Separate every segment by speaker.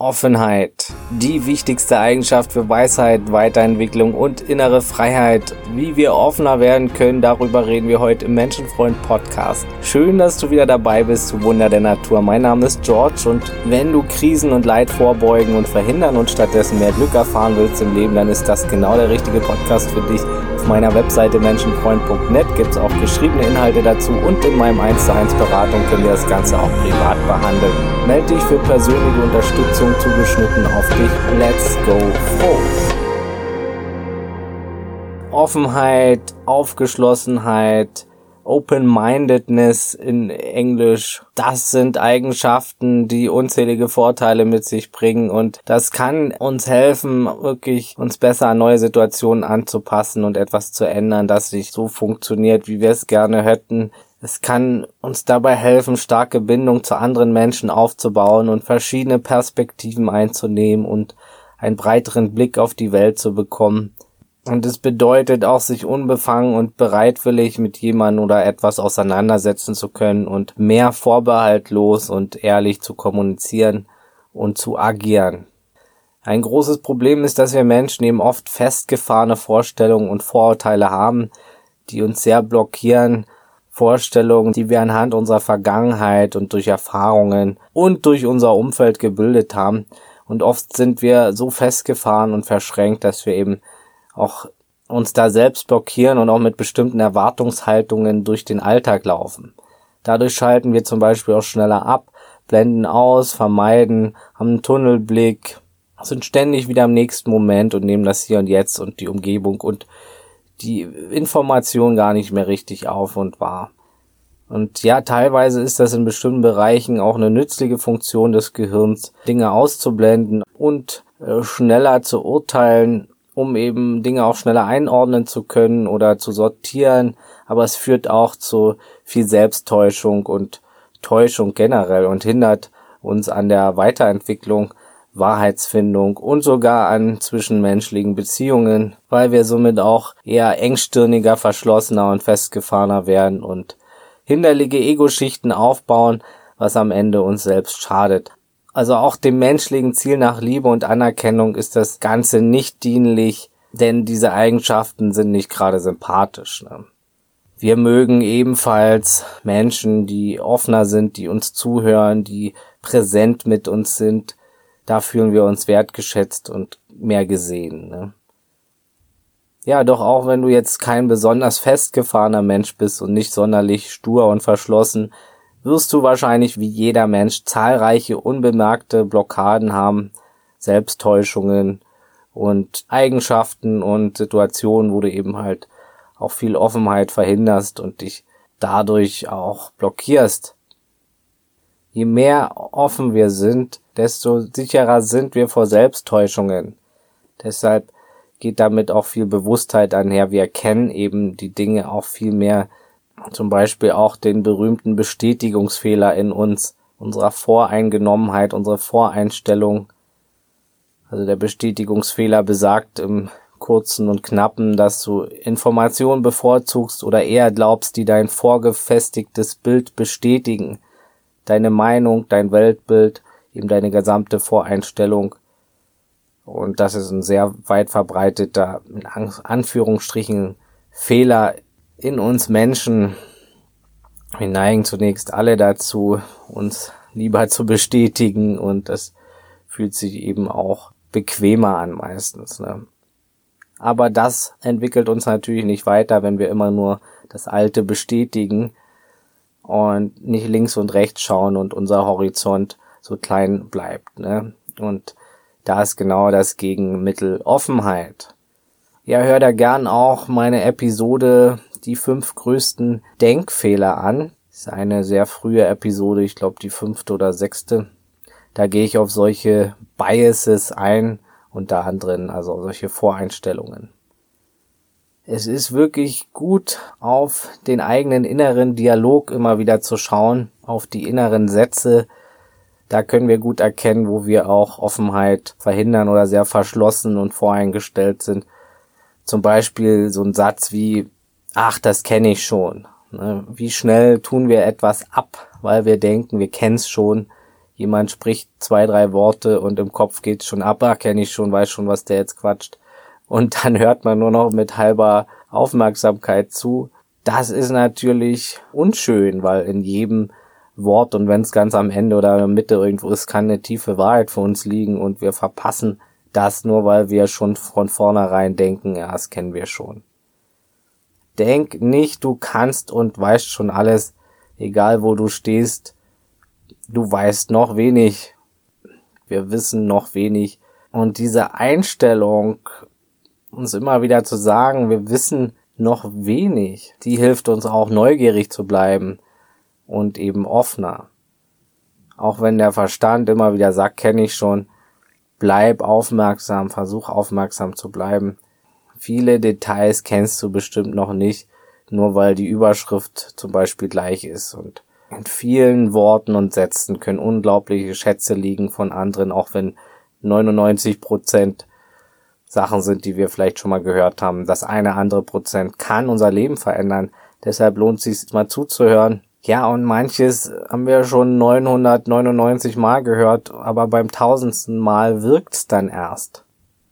Speaker 1: Offenheit. Die wichtigste Eigenschaft für Weisheit, Weiterentwicklung und innere Freiheit. Wie wir offener werden können, darüber reden wir heute im Menschenfreund Podcast. Schön, dass du wieder dabei bist zu Wunder der Natur. Mein Name ist George und wenn du Krisen und Leid vorbeugen und verhindern und stattdessen mehr Glück erfahren willst im Leben, dann ist das genau der richtige Podcast für dich. Meiner Webseite menschenfreund.net gibt es auch geschriebene Inhalte dazu und in meinem 1 zu 1 Beratung können wir das Ganze auch privat behandeln. Melde dich für persönliche Unterstützung zugeschnitten auf dich. Let's go froh. Offenheit, Aufgeschlossenheit, Open-Mindedness in Englisch, das sind Eigenschaften, die unzählige Vorteile mit sich bringen und das kann uns helfen, wirklich uns besser an neue Situationen anzupassen und etwas zu ändern, das sich so funktioniert, wie wir es gerne hätten. Es kann uns dabei helfen, starke Bindung zu anderen Menschen aufzubauen und verschiedene Perspektiven einzunehmen und einen breiteren Blick auf die Welt zu bekommen. Und es bedeutet auch, sich unbefangen und bereitwillig mit jemandem oder etwas auseinandersetzen zu können und mehr vorbehaltlos und ehrlich zu kommunizieren und zu agieren. Ein großes Problem ist, dass wir Menschen eben oft festgefahrene Vorstellungen und Vorurteile haben, die uns sehr blockieren, Vorstellungen, die wir anhand unserer Vergangenheit und durch Erfahrungen und durch unser Umfeld gebildet haben. Und oft sind wir so festgefahren und verschränkt, dass wir eben auch uns da selbst blockieren und auch mit bestimmten Erwartungshaltungen durch den Alltag laufen. Dadurch schalten wir zum Beispiel auch schneller ab, blenden aus, vermeiden, haben einen Tunnelblick, sind ständig wieder im nächsten Moment und nehmen das Hier und Jetzt und die Umgebung und die Information gar nicht mehr richtig auf und wahr. Und ja, teilweise ist das in bestimmten Bereichen auch eine nützliche Funktion des Gehirns, Dinge auszublenden und äh, schneller zu urteilen, um eben Dinge auch schneller einordnen zu können oder zu sortieren. Aber es führt auch zu viel Selbsttäuschung und Täuschung generell und hindert uns an der Weiterentwicklung Wahrheitsfindung und sogar an zwischenmenschlichen Beziehungen, weil wir somit auch eher engstirniger, verschlossener und festgefahrener werden und hinderliche Ego-Schichten aufbauen, was am Ende uns selbst schadet. Also auch dem menschlichen Ziel nach Liebe und Anerkennung ist das Ganze nicht dienlich, denn diese Eigenschaften sind nicht gerade sympathisch. Ne? Wir mögen ebenfalls Menschen, die offener sind, die uns zuhören, die präsent mit uns sind, da fühlen wir uns wertgeschätzt und mehr gesehen. Ne? Ja, doch auch wenn du jetzt kein besonders festgefahrener Mensch bist und nicht sonderlich stur und verschlossen, wirst du wahrscheinlich wie jeder Mensch zahlreiche unbemerkte Blockaden haben, Selbsttäuschungen und Eigenschaften und Situationen, wo du eben halt auch viel Offenheit verhinderst und dich dadurch auch blockierst. Je mehr offen wir sind, desto sicherer sind wir vor Selbsttäuschungen. Deshalb geht damit auch viel Bewusstheit einher. Wir erkennen eben die Dinge auch viel mehr, zum Beispiel auch den berühmten Bestätigungsfehler in uns, unserer Voreingenommenheit, unsere Voreinstellung. Also der Bestätigungsfehler besagt im kurzen und knappen, dass du Informationen bevorzugst oder eher glaubst, die dein vorgefestigtes Bild bestätigen. Deine Meinung, dein Weltbild eben deine gesamte Voreinstellung. Und das ist ein sehr weit verbreiteter, in Anführungsstrichen, Fehler in uns Menschen. Wir neigen zunächst alle dazu, uns lieber zu bestätigen und das fühlt sich eben auch bequemer an meistens. Ne? Aber das entwickelt uns natürlich nicht weiter, wenn wir immer nur das Alte bestätigen und nicht links und rechts schauen und unser Horizont so klein bleibt. Ne? Und da ist genau das Gegenmittel Offenheit. Ja, hör da gern auch meine Episode Die fünf größten Denkfehler an. Das ist eine sehr frühe Episode, ich glaube die fünfte oder sechste. Da gehe ich auf solche Biases ein, unter anderem also solche Voreinstellungen. Es ist wirklich gut, auf den eigenen inneren Dialog immer wieder zu schauen, auf die inneren Sätze, da können wir gut erkennen, wo wir auch Offenheit verhindern oder sehr verschlossen und voreingestellt sind. Zum Beispiel so ein Satz wie, ach, das kenne ich schon. Ne? Wie schnell tun wir etwas ab, weil wir denken, wir kennen es schon. jemand spricht zwei, drei Worte und im Kopf geht's schon ab, ah, kenne ich schon, weiß schon, was der jetzt quatscht. Und dann hört man nur noch mit halber Aufmerksamkeit zu. Das ist natürlich unschön, weil in jedem Wort und wenn es ganz am Ende oder in der Mitte irgendwo ist, kann eine tiefe Wahrheit für uns liegen und wir verpassen das nur, weil wir schon von vornherein denken, ja, das kennen wir schon. Denk nicht, du kannst und weißt schon alles, egal wo du stehst. Du weißt noch wenig. Wir wissen noch wenig. Und diese Einstellung, uns immer wieder zu sagen, wir wissen noch wenig, die hilft uns auch neugierig zu bleiben und eben offener. Auch wenn der Verstand immer wieder sagt, kenne ich schon, bleib aufmerksam, versuch aufmerksam zu bleiben. Viele Details kennst du bestimmt noch nicht, nur weil die Überschrift zum Beispiel gleich ist. Und in vielen Worten und Sätzen können unglaubliche Schätze liegen von anderen, auch wenn 99 Prozent Sachen sind, die wir vielleicht schon mal gehört haben. Das eine andere Prozent kann unser Leben verändern. Deshalb lohnt es sich mal zuzuhören. Ja, und manches haben wir schon 999 Mal gehört, aber beim tausendsten Mal wirkt's dann erst.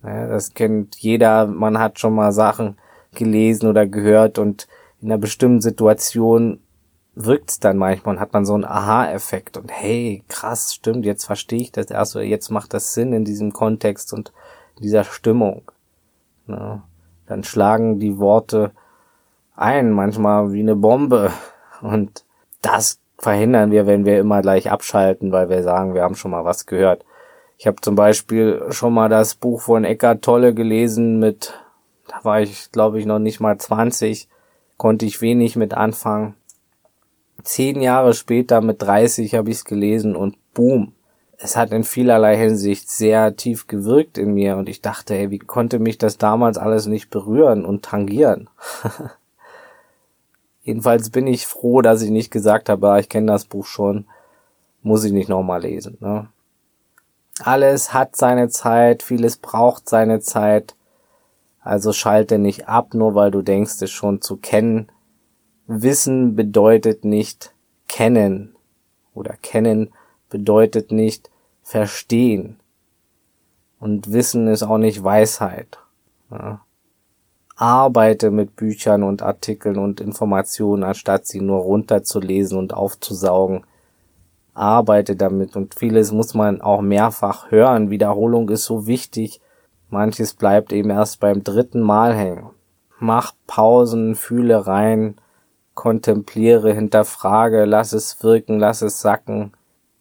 Speaker 1: Ja, das kennt jeder, man hat schon mal Sachen gelesen oder gehört und in einer bestimmten Situation wirkt's dann manchmal und hat man so einen Aha-Effekt und hey, krass, stimmt, jetzt verstehe ich das erst oder jetzt macht das Sinn in diesem Kontext und dieser Stimmung. Ja, dann schlagen die Worte ein, manchmal wie eine Bombe und das verhindern wir, wenn wir immer gleich abschalten, weil wir sagen, wir haben schon mal was gehört. Ich habe zum Beispiel schon mal das Buch von Eckart Tolle gelesen mit, da war ich glaube ich noch nicht mal 20, konnte ich wenig mit anfangen. Zehn Jahre später mit 30 habe ich es gelesen und boom, es hat in vielerlei Hinsicht sehr tief gewirkt in mir und ich dachte, ey, wie konnte mich das damals alles nicht berühren und tangieren? Jedenfalls bin ich froh, dass ich nicht gesagt habe, ah, ich kenne das Buch schon, muss ich nicht nochmal lesen. Ne? Alles hat seine Zeit, vieles braucht seine Zeit. Also schalte nicht ab, nur weil du denkst, es schon zu kennen. Wissen bedeutet nicht kennen oder kennen bedeutet nicht verstehen. Und Wissen ist auch nicht Weisheit. Ja arbeite mit Büchern und Artikeln und Informationen, anstatt sie nur runterzulesen und aufzusaugen. Arbeite damit und vieles muss man auch mehrfach hören. Wiederholung ist so wichtig. Manches bleibt eben erst beim dritten Mal hängen. Mach Pausen, fühle rein, kontempliere, hinterfrage, lass es wirken, lass es sacken.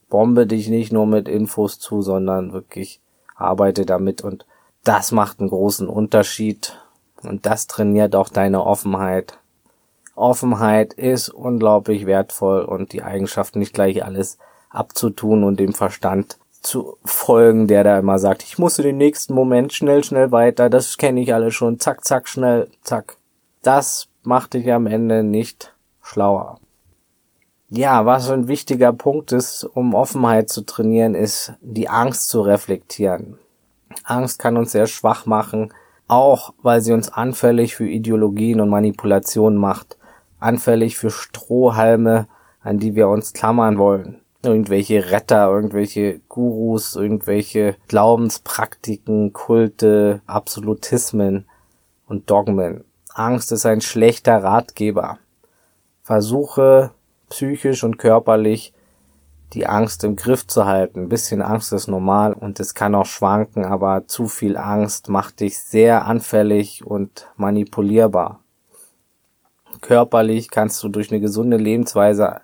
Speaker 1: Bombe dich nicht nur mit Infos zu, sondern wirklich arbeite damit und das macht einen großen Unterschied und das trainiert auch deine Offenheit. Offenheit ist unglaublich wertvoll und die Eigenschaft nicht gleich alles abzutun und dem Verstand zu folgen, der da immer sagt, ich muss in den nächsten Moment schnell, schnell weiter, das kenne ich alle schon, zack, zack, schnell, zack. Das macht dich am Ende nicht schlauer. Ja, was ein wichtiger Punkt ist, um Offenheit zu trainieren, ist die Angst zu reflektieren. Angst kann uns sehr schwach machen, auch weil sie uns anfällig für Ideologien und Manipulationen macht, anfällig für Strohhalme, an die wir uns klammern wollen. Irgendwelche Retter, irgendwelche Gurus, irgendwelche Glaubenspraktiken, Kulte, Absolutismen und Dogmen. Angst ist ein schlechter Ratgeber. Versuche psychisch und körperlich die Angst im Griff zu halten. Ein bisschen Angst ist normal und es kann auch schwanken, aber zu viel Angst macht dich sehr anfällig und manipulierbar. Körperlich kannst du durch eine gesunde Lebensweise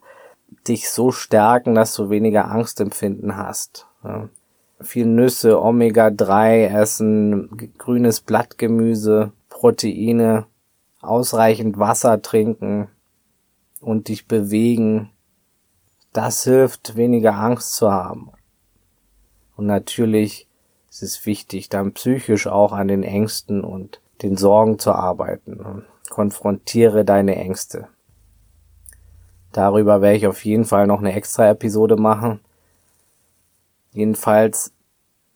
Speaker 1: dich so stärken, dass du weniger Angstempfinden hast. Ja. Viel Nüsse, Omega-3 essen, grünes Blattgemüse, Proteine, ausreichend Wasser trinken und dich bewegen das hilft, weniger Angst zu haben. Und natürlich ist es wichtig, dann psychisch auch an den Ängsten und den Sorgen zu arbeiten. Konfrontiere deine Ängste. Darüber werde ich auf jeden Fall noch eine extra Episode machen. Jedenfalls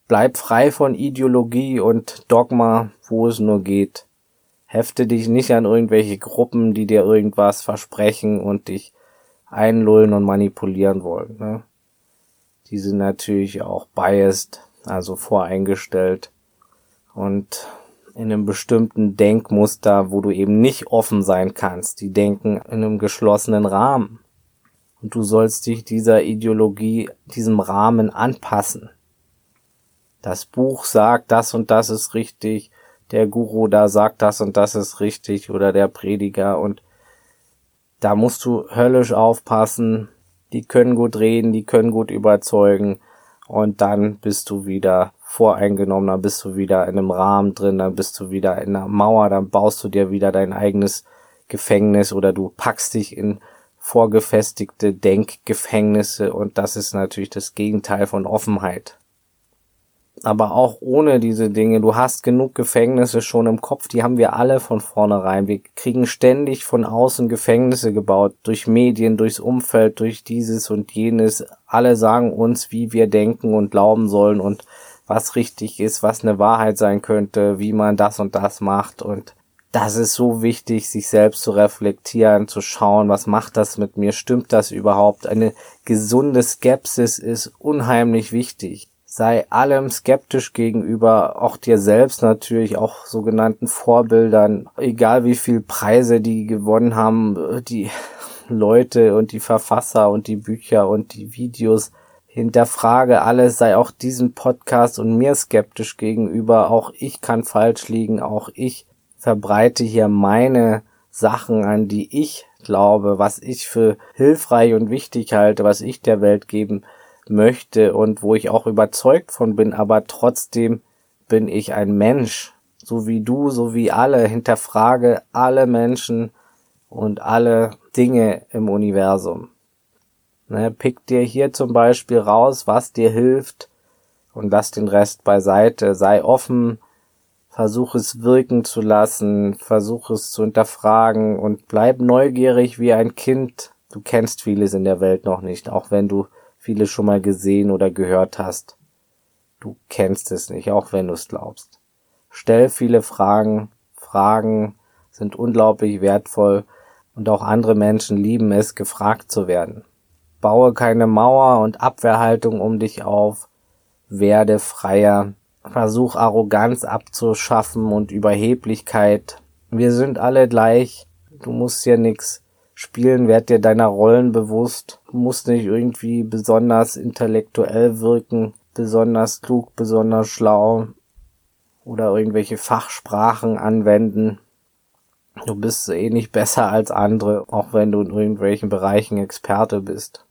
Speaker 1: bleib frei von Ideologie und Dogma, wo es nur geht. Hefte dich nicht an irgendwelche Gruppen, die dir irgendwas versprechen und dich einlullen und manipulieren wollen. Ne? die sind natürlich auch biased, also voreingestellt und in einem bestimmten Denkmuster, wo du eben nicht offen sein kannst. Die denken in einem geschlossenen Rahmen. Und du sollst dich dieser Ideologie, diesem Rahmen anpassen. Das Buch sagt, das und das ist richtig, der Guru da sagt, das und das ist richtig, oder der Prediger, und da musst du höllisch aufpassen. Die können gut reden, die können gut überzeugen, und dann bist du wieder voreingenommen, dann bist du wieder in einem Rahmen drin, dann bist du wieder in einer Mauer, dann baust du dir wieder dein eigenes Gefängnis oder du packst dich in vorgefestigte Denkgefängnisse und das ist natürlich das Gegenteil von Offenheit. Aber auch ohne diese Dinge, du hast genug Gefängnisse schon im Kopf, die haben wir alle von vornherein. Wir kriegen ständig von außen Gefängnisse gebaut, durch Medien, durchs Umfeld, durch dieses und jenes. Alle sagen uns, wie wir denken und glauben sollen und was richtig ist, was eine Wahrheit sein könnte, wie man das und das macht und das ist so wichtig, sich selbst zu reflektieren, zu schauen, was macht das mit mir, stimmt das überhaupt? Eine gesunde Skepsis ist unheimlich wichtig. Sei allem skeptisch gegenüber, auch dir selbst natürlich, auch sogenannten Vorbildern, egal wie viel Preise die gewonnen haben, die Leute und die Verfasser und die Bücher und die Videos, hinterfrage alles, sei auch diesem Podcast und mir skeptisch gegenüber. Auch ich kann falsch liegen, auch ich verbreite hier meine Sachen, an die ich glaube, was ich für hilfreich und wichtig halte, was ich der Welt geben möchte und wo ich auch überzeugt von bin, aber trotzdem bin ich ein Mensch, so wie du, so wie alle, hinterfrage alle Menschen und alle Dinge im Universum. Ne, pick dir hier zum Beispiel raus, was dir hilft und lass den Rest beiseite. Sei offen, versuch es wirken zu lassen, versuch es zu hinterfragen und bleib neugierig wie ein Kind. Du kennst vieles in der Welt noch nicht, auch wenn du vieles schon mal gesehen oder gehört hast. Du kennst es nicht, auch wenn du es glaubst. Stell viele Fragen. Fragen sind unglaublich wertvoll und auch andere Menschen lieben es, gefragt zu werden. Baue keine Mauer und Abwehrhaltung um dich auf. Werde freier. Versuch Arroganz abzuschaffen und Überheblichkeit. Wir sind alle gleich. Du musst hier nix spielen, werd dir deiner Rollen bewusst. Du musst nicht irgendwie besonders intellektuell wirken, besonders klug, besonders schlau oder irgendwelche Fachsprachen anwenden. Du bist eh nicht besser als andere, auch wenn du in irgendwelchen Bereichen Experte bist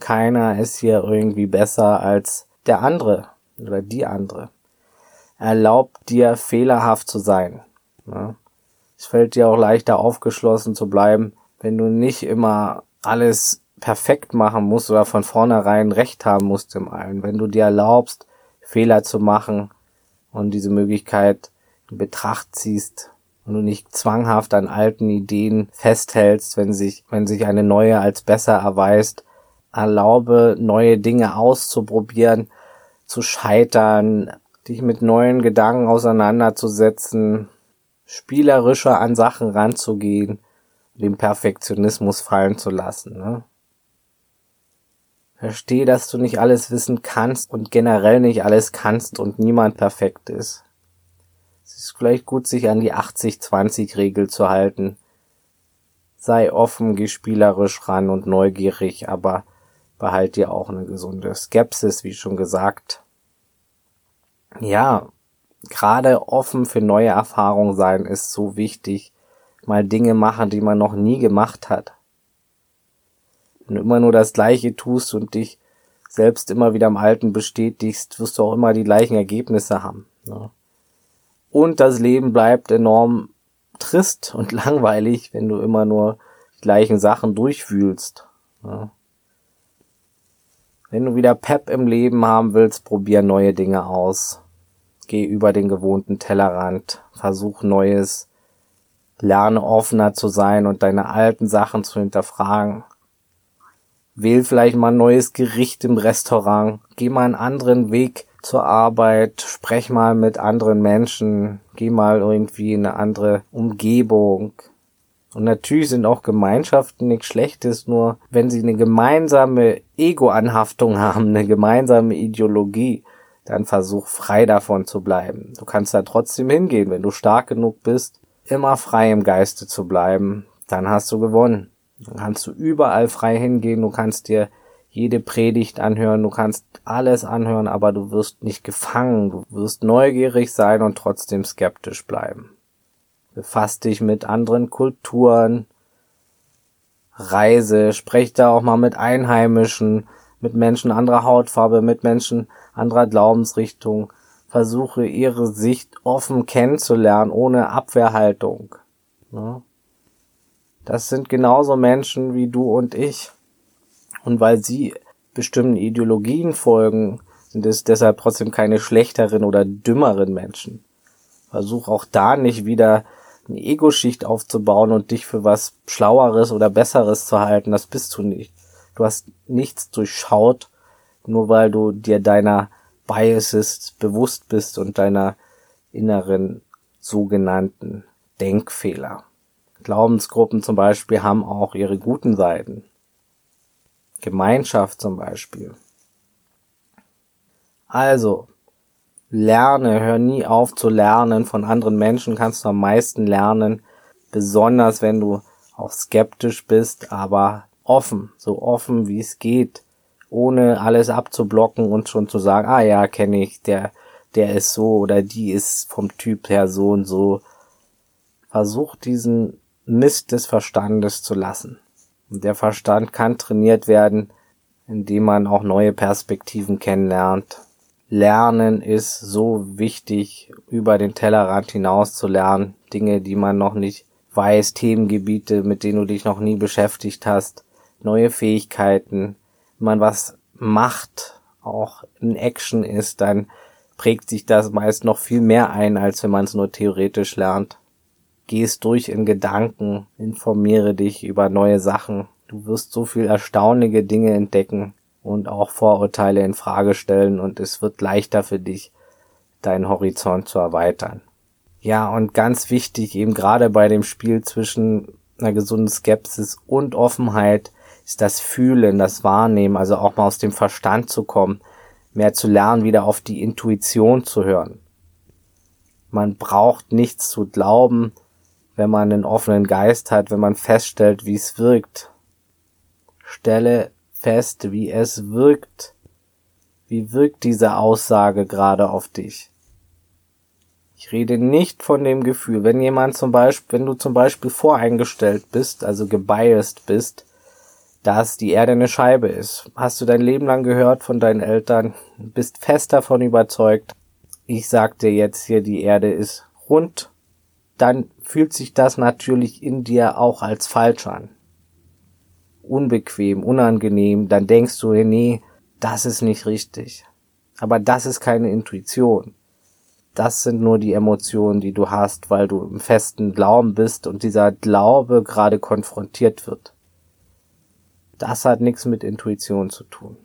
Speaker 1: keiner ist hier irgendwie besser als der andere oder die andere. Erlaubt dir fehlerhaft zu sein. Ne? Es fällt dir auch leichter aufgeschlossen zu bleiben, wenn du nicht immer alles perfekt machen musst oder von vornherein recht haben musst im allen. Wenn du dir erlaubst, Fehler zu machen und diese Möglichkeit in Betracht ziehst und du nicht zwanghaft an alten Ideen festhältst, wenn sich, wenn sich eine neue als besser erweist, erlaube, neue Dinge auszuprobieren, zu scheitern, dich mit neuen Gedanken auseinanderzusetzen, spielerischer an Sachen ranzugehen, den Perfektionismus fallen zu lassen. Ne? Versteh, dass du nicht alles wissen kannst und generell nicht alles kannst und niemand perfekt ist. Es ist vielleicht gut, sich an die 80-20-Regel zu halten. Sei offen, geh spielerisch ran und neugierig, aber behalt dir auch eine gesunde Skepsis, wie schon gesagt. Ja, gerade offen für neue Erfahrungen sein ist so wichtig. Mal Dinge machen, die man noch nie gemacht hat. Wenn du immer nur das Gleiche tust und dich selbst immer wieder im Alten bestätigst, wirst du auch immer die gleichen Ergebnisse haben. Ne? Und das Leben bleibt enorm trist und langweilig, wenn du immer nur die gleichen Sachen durchfühlst. Ne? Wenn du wieder Pep im Leben haben willst, probier neue Dinge aus. Geh über den gewohnten Tellerrand, versuch Neues, lerne offener zu sein und deine alten Sachen zu hinterfragen. Wähl vielleicht mal ein neues Gericht im Restaurant, geh mal einen anderen Weg zur Arbeit, sprech mal mit anderen Menschen, geh mal irgendwie in eine andere Umgebung, Und natürlich sind auch Gemeinschaften nichts Schlechtes, nur wenn sie eine gemeinsame Ego-Anhaftung haben, eine gemeinsame Ideologie, dann versuch frei davon zu bleiben. Du kannst da trotzdem hingehen, wenn du stark genug bist, immer frei im Geiste zu bleiben, dann hast du gewonnen. Dann kannst du überall frei hingehen, du kannst dir jede Predigt anhören, du kannst alles anhören, aber du wirst nicht gefangen, du wirst neugierig sein und trotzdem skeptisch bleiben. Befass dich mit anderen Kulturen, reise, sprech da auch mal mit Einheimischen, mit Menschen anderer Hautfarbe, mit Menschen anderer Glaubensrichtung, versuche ihre Sicht offen kennenzulernen, ohne Abwehrhaltung. Ne? Das sind genauso Menschen wie du und ich. Und weil sie bestimmten Ideologien folgen, sind es deshalb trotzdem keine schlechteren oder dümmeren Menschen. Versuch auch da nicht wieder eine Ego-Schicht aufzubauen und dich für was Schlaueres oder Besseres zu halten. Das bist du nicht. Du hast nichts durchschaut, nur weil du dir deiner Biases bewusst bist und deiner inneren sogenannten Denkfehler. Glaubensgruppen zum Beispiel haben auch ihre guten Seiten. Gemeinschaft zum Beispiel. Also, lerne, hör nie auf zu lernen. Von anderen Menschen kannst du am meisten lernen, besonders wenn du auch skeptisch bist, aber offen, so offen wie es geht, ohne alles abzublocken und schon zu sagen, ah ja, kenne ich, der, der ist so oder die ist vom Typ her so und so. Versuch diesen Mist des Verstandes zu lassen. Und der Verstand kann trainiert werden, indem man auch neue Perspektiven kennenlernt. Lernen ist so wichtig, über den Tellerrand hinaus zu lernen. Dinge, die man noch nicht weiß, Themengebiete, mit denen du dich noch nie beschäftigt hast, neue Fähigkeiten. Wenn man was macht, auch in Action ist, dann prägt sich das meist noch viel mehr ein, als wenn man es nur theoretisch lernt gehst durch in Gedanken, informiere dich über neue Sachen. Du wirst so viel erstaunliche Dinge entdecken und auch Vorurteile in Frage stellen und es wird leichter für dich, deinen Horizont zu erweitern. Ja, und ganz wichtig, eben gerade bei dem Spiel zwischen einer gesunden Skepsis und Offenheit ist das Fühlen, das Wahrnehmen, also auch mal aus dem Verstand zu kommen, mehr zu lernen, wieder auf die Intuition zu hören. Man braucht nichts zu glauben, wenn man einen offenen Geist hat, wenn man feststellt, wie es wirkt. Stelle fest, wie es wirkt. Wie wirkt diese Aussage gerade auf dich? Ich rede nicht von dem Gefühl, wenn jemand zum Beispiel, wenn du zum Beispiel voreingestellt bist, also gebiased bist, dass die Erde eine Scheibe ist. Hast du dein Leben lang gehört von deinen Eltern, bist fest davon überzeugt. Ich sag dir jetzt hier, die Erde ist rund dann fühlt sich das natürlich in dir auch als falsch an. Unbequem, unangenehm, dann denkst du, nee, das ist nicht richtig. Aber das ist keine Intuition. Das sind nur die Emotionen, die du hast, weil du im festen Glauben bist und dieser Glaube gerade konfrontiert wird. Das hat nichts mit Intuition zu tun.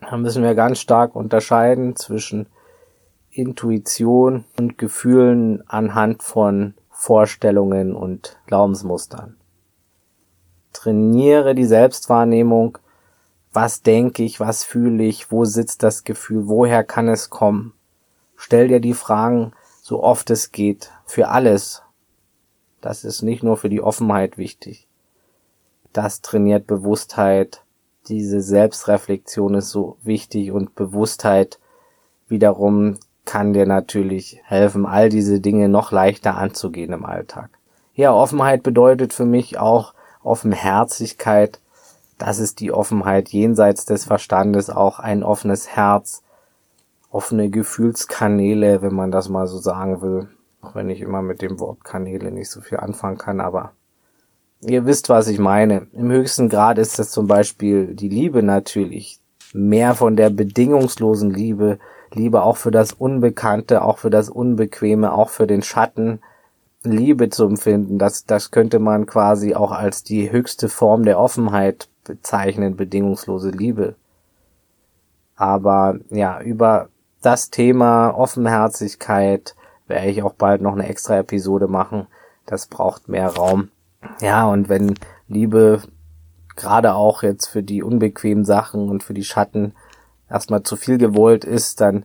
Speaker 1: Da müssen wir ganz stark unterscheiden zwischen Intuition und Gefühlen anhand von Vorstellungen und Glaubensmustern. Trainiere die Selbstwahrnehmung. Was denke ich, was fühle ich, wo sitzt das Gefühl, woher kann es kommen? Stell dir die Fragen so oft es geht, für alles. Das ist nicht nur für die Offenheit wichtig. Das trainiert Bewusstheit. Diese Selbstreflexion ist so wichtig und Bewusstheit wiederum kann dir natürlich helfen, all diese Dinge noch leichter anzugehen im Alltag. Ja, Offenheit bedeutet für mich auch Offenherzigkeit. Das ist die Offenheit jenseits des Verstandes, auch ein offenes Herz, offene Gefühlskanäle, wenn man das mal so sagen will. Auch wenn ich immer mit dem Wort Kanäle nicht so viel anfangen kann, aber ihr wisst, was ich meine. Im höchsten Grad ist das zum Beispiel die Liebe natürlich. Mehr von der bedingungslosen Liebe, Liebe auch für das Unbekannte, auch für das Unbequeme, auch für den Schatten, Liebe zu empfinden. Das, das könnte man quasi auch als die höchste Form der Offenheit bezeichnen, bedingungslose Liebe. Aber ja, über das Thema Offenherzigkeit werde ich auch bald noch eine extra Episode machen. Das braucht mehr Raum. Ja, und wenn Liebe gerade auch jetzt für die unbequemen Sachen und für die Schatten erstmal zu viel gewollt ist, dann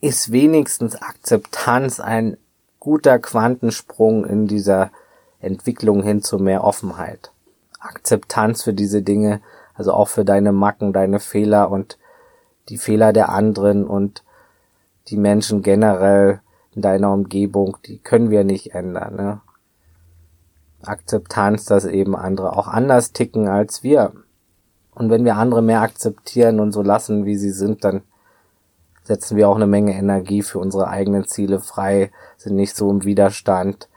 Speaker 1: ist wenigstens Akzeptanz ein guter Quantensprung in dieser Entwicklung hin zu mehr Offenheit. Akzeptanz für diese Dinge, also auch für deine Macken, deine Fehler und die Fehler der anderen und die Menschen generell in deiner Umgebung, die können wir nicht ändern. Ne? Akzeptanz, dass eben andere auch anders ticken als wir. Und wenn wir andere mehr akzeptieren und so lassen, wie sie sind, dann setzen wir auch eine Menge Energie für unsere eigenen Ziele frei, sind nicht so im Widerstand,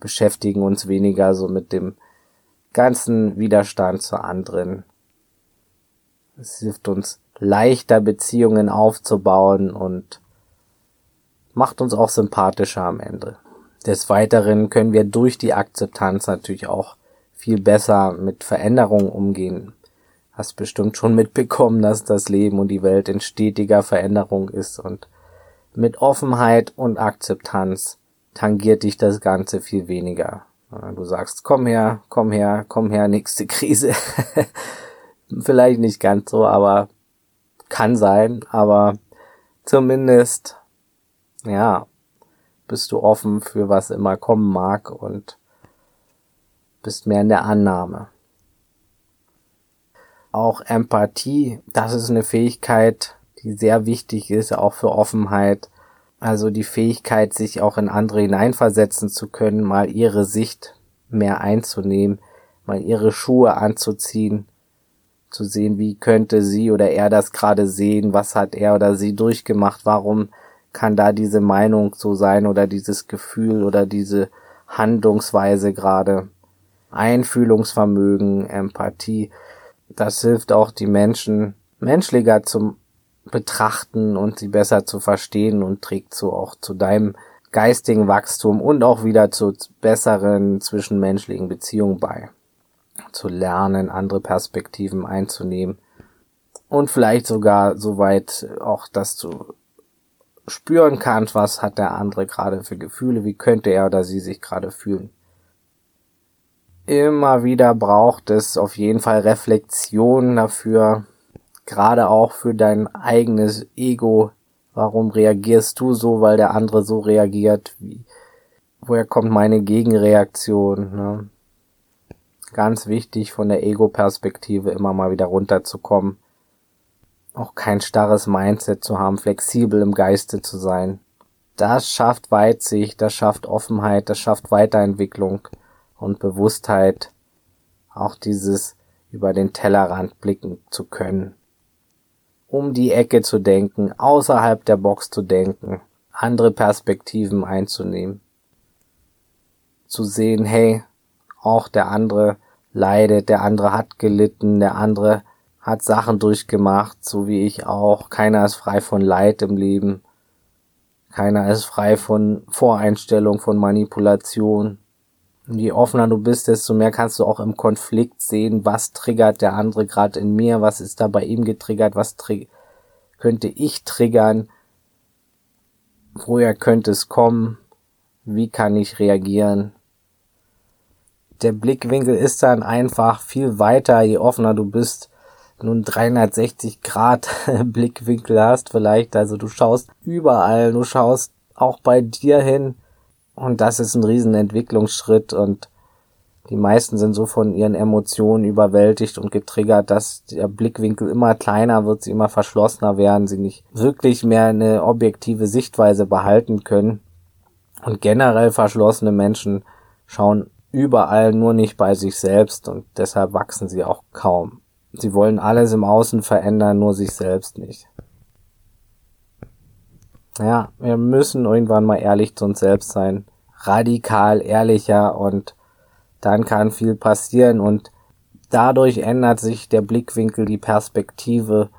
Speaker 1: beschäftigen uns weniger so mit dem ganzen Widerstand zu anderen. Es hilft uns leichter Beziehungen aufzubauen und macht uns auch sympathischer am Ende. Des Weiteren können wir durch die Akzeptanz natürlich auch viel besser mit Veränderungen umgehen. Hast bestimmt schon mitbekommen, dass das Leben und die Welt in stetiger Veränderung ist und mit Offenheit und Akzeptanz tangiert dich das Ganze viel weniger. Du sagst, komm her, komm her, komm her, nächste Krise. Vielleicht nicht ganz so, aber kann sein, aber zumindest ja, bist du offen für was immer kommen mag und bist mehr in der Annahme. Auch Empathie, das ist eine Fähigkeit, die sehr wichtig ist, auch für Offenheit. Also die Fähigkeit, sich auch in andere hineinversetzen zu können, mal ihre Sicht mehr einzunehmen, mal ihre Schuhe anzuziehen, zu sehen, wie könnte sie oder er das gerade sehen, was hat er oder sie durchgemacht, warum kann da diese Meinung so sein oder dieses Gefühl oder diese Handlungsweise gerade. Einfühlungsvermögen, Empathie, das hilft auch die Menschen menschlicher zum betrachten und sie besser zu verstehen und trägt so auch zu deinem geistigen Wachstum und auch wieder zu besseren zwischenmenschlichen Beziehungen bei. Zu lernen, andere Perspektiven einzunehmen und vielleicht sogar so weit auch das zu spüren kannst, was hat der andere gerade für Gefühle, wie könnte er oder sie sich gerade fühlen. Immer wieder braucht es auf jeden Fall Reflexion dafür, gerade auch für dein eigenes Ego. Warum reagierst du so, weil der andere so reagiert? Wie, woher kommt meine Gegenreaktion? Ne? Ganz wichtig von der Ego-Perspektive immer mal wieder runterzukommen auch kein starres Mindset zu haben, flexibel im Geiste zu sein. Das schafft Weitsicht, das schafft Offenheit, das schafft Weiterentwicklung und Bewusstheit, auch dieses über den Tellerrand blicken zu können. Um die Ecke zu denken, außerhalb der Box zu denken, andere Perspektiven einzunehmen. Zu sehen, hey, auch der andere leidet, der andere hat gelitten, der andere hat Sachen durchgemacht, so wie ich auch. Keiner ist frei von Leid im Leben. Keiner ist frei von Voreinstellung, von Manipulation. Je offener du bist, desto mehr kannst du auch im Konflikt sehen, was triggert der andere gerade in mir, was ist da bei ihm getriggert, was könnte ich triggern, woher könnte es kommen, wie kann ich reagieren. Der Blickwinkel ist dann einfach viel weiter, je offener du bist, nun 360 Grad Blickwinkel hast vielleicht. Also du schaust überall, du schaust auch bei dir hin. Und das ist ein riesen Entwicklungsschritt und die meisten sind so von ihren Emotionen überwältigt und getriggert, dass der Blickwinkel immer kleiner wird, sie immer verschlossener werden, sie nicht wirklich mehr eine objektive Sichtweise behalten können. Und generell verschlossene Menschen schauen überall nur nicht bei sich selbst und deshalb wachsen sie auch kaum. Sie wollen alles im Außen verändern, nur sich selbst nicht. Ja, wir müssen irgendwann mal ehrlich zu uns selbst sein. Radikal ehrlicher und dann kann viel passieren und dadurch ändert sich der Blickwinkel, die Perspektive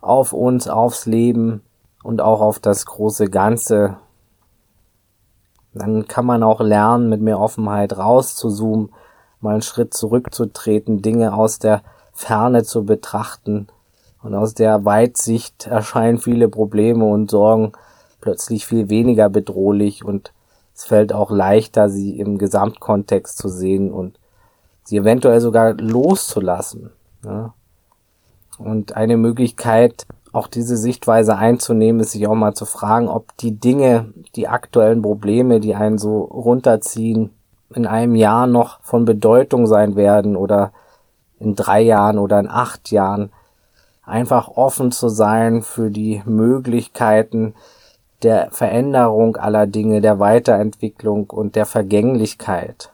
Speaker 1: auf uns, aufs Leben und auch auf das große Ganze. Dann kann man auch lernen, mit mehr Offenheit rauszuzoomen, mal einen Schritt zurückzutreten, Dinge aus der Ferne zu betrachten. Und aus der Weitsicht erscheinen viele Probleme und Sorgen plötzlich viel weniger bedrohlich und Es fällt auch leichter, sie im Gesamtkontext zu sehen und sie eventuell sogar loszulassen. Ja. Und eine Möglichkeit, auch diese Sichtweise einzunehmen, ist sich auch mal zu fragen, ob die Dinge, die aktuellen Probleme, die einen so runterziehen, in einem Jahr noch von Bedeutung sein werden oder in drei Jahren oder in acht Jahren. Einfach offen zu sein für die Möglichkeiten der Veränderung aller Dinge, der Weiterentwicklung und der Vergänglichkeit.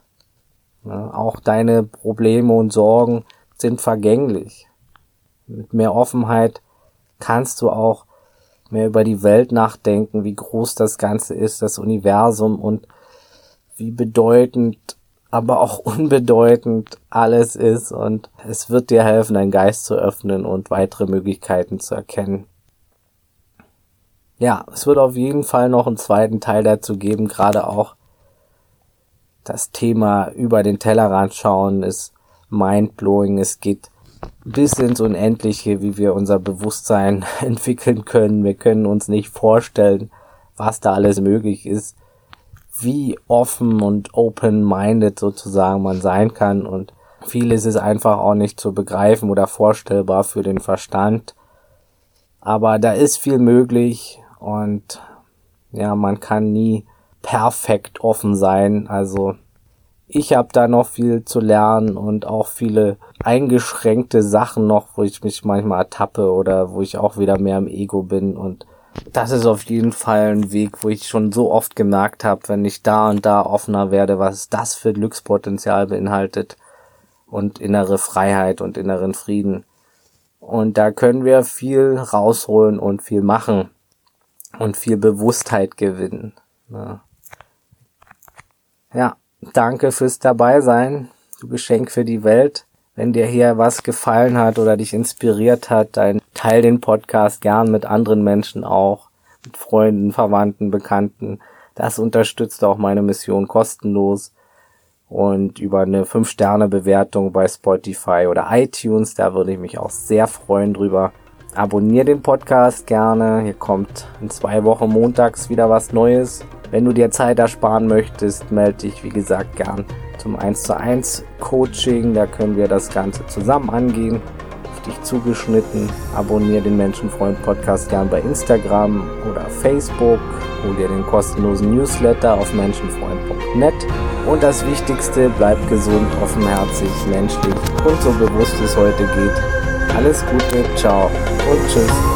Speaker 1: auch deine Probleme und Sorgen sind vergänglich. Mit mehr Offenheit kannst du auch mehr über die Welt nachdenken, wie groß das Ganze ist, das Universum und wie bedeutend, aber auch unbedeutend alles ist und es wird dir helfen, deinen Geist zu öffnen und weitere Möglichkeiten zu erkennen. Ja, es wird auf jeden Fall noch einen zweiten Teil dazu geben, gerade auch das Thema über den Tellerrand schauen ist mindblowing. Es geht bis ins Unendliche, wie wir unser Bewusstsein entwickeln können. Wir können uns nicht vorstellen, was da alles möglich ist, wie offen und open-minded sozusagen man sein kann und vieles ist einfach auch nicht zu begreifen oder vorstellbar für den Verstand. Aber da ist viel möglich und ja, man kann nie perfekt offen sein. Also ich habe da noch viel zu lernen und auch viele eingeschränkte Sachen noch, wo ich mich manchmal ertappe oder wo ich auch wieder mehr im Ego bin und das ist auf jeden Fall ein Weg, wo ich schon so oft gemerkt habe, wenn ich da und da offener werde, was das für Glückspotenzial beinhaltet und innere Freiheit und inneren Frieden. Und da können wir viel rausholen und viel machen und viel Bewusstheit gewinnen. Ja, danke fürs Dabeisein, du Geschenk für die Welt. Wenn dir hier was gefallen hat oder dich inspiriert hat, dann teil den Podcast gern mit anderen Menschen auch, mit Freunden, Verwandten, Bekannten. Das unterstützt auch meine Mission kostenlos. Und über eine 5-Sterne-Bewertung bei Spotify oder iTunes, da würde ich mich auch sehr freuen drüber. Abonnier den Podcast gerne. Hier kommt in zwei Wochen montags wieder was Neues. Wenn du dir Zeit ersparen möchtest, melde dich wie gesagt gern zum 1 zu 1 Coaching. Da können wir das Ganze zusammen angehen. Auf dich zugeschnitten. Abonnier den Menschenfreund Podcast gern bei Instagram oder Facebook. Hol dir den kostenlosen Newsletter auf menschenfreund.net. Und das Wichtigste, bleib gesund, offenherzig, menschlich und so bewusst es heute geht. Alles Gute, ciao und tschüss.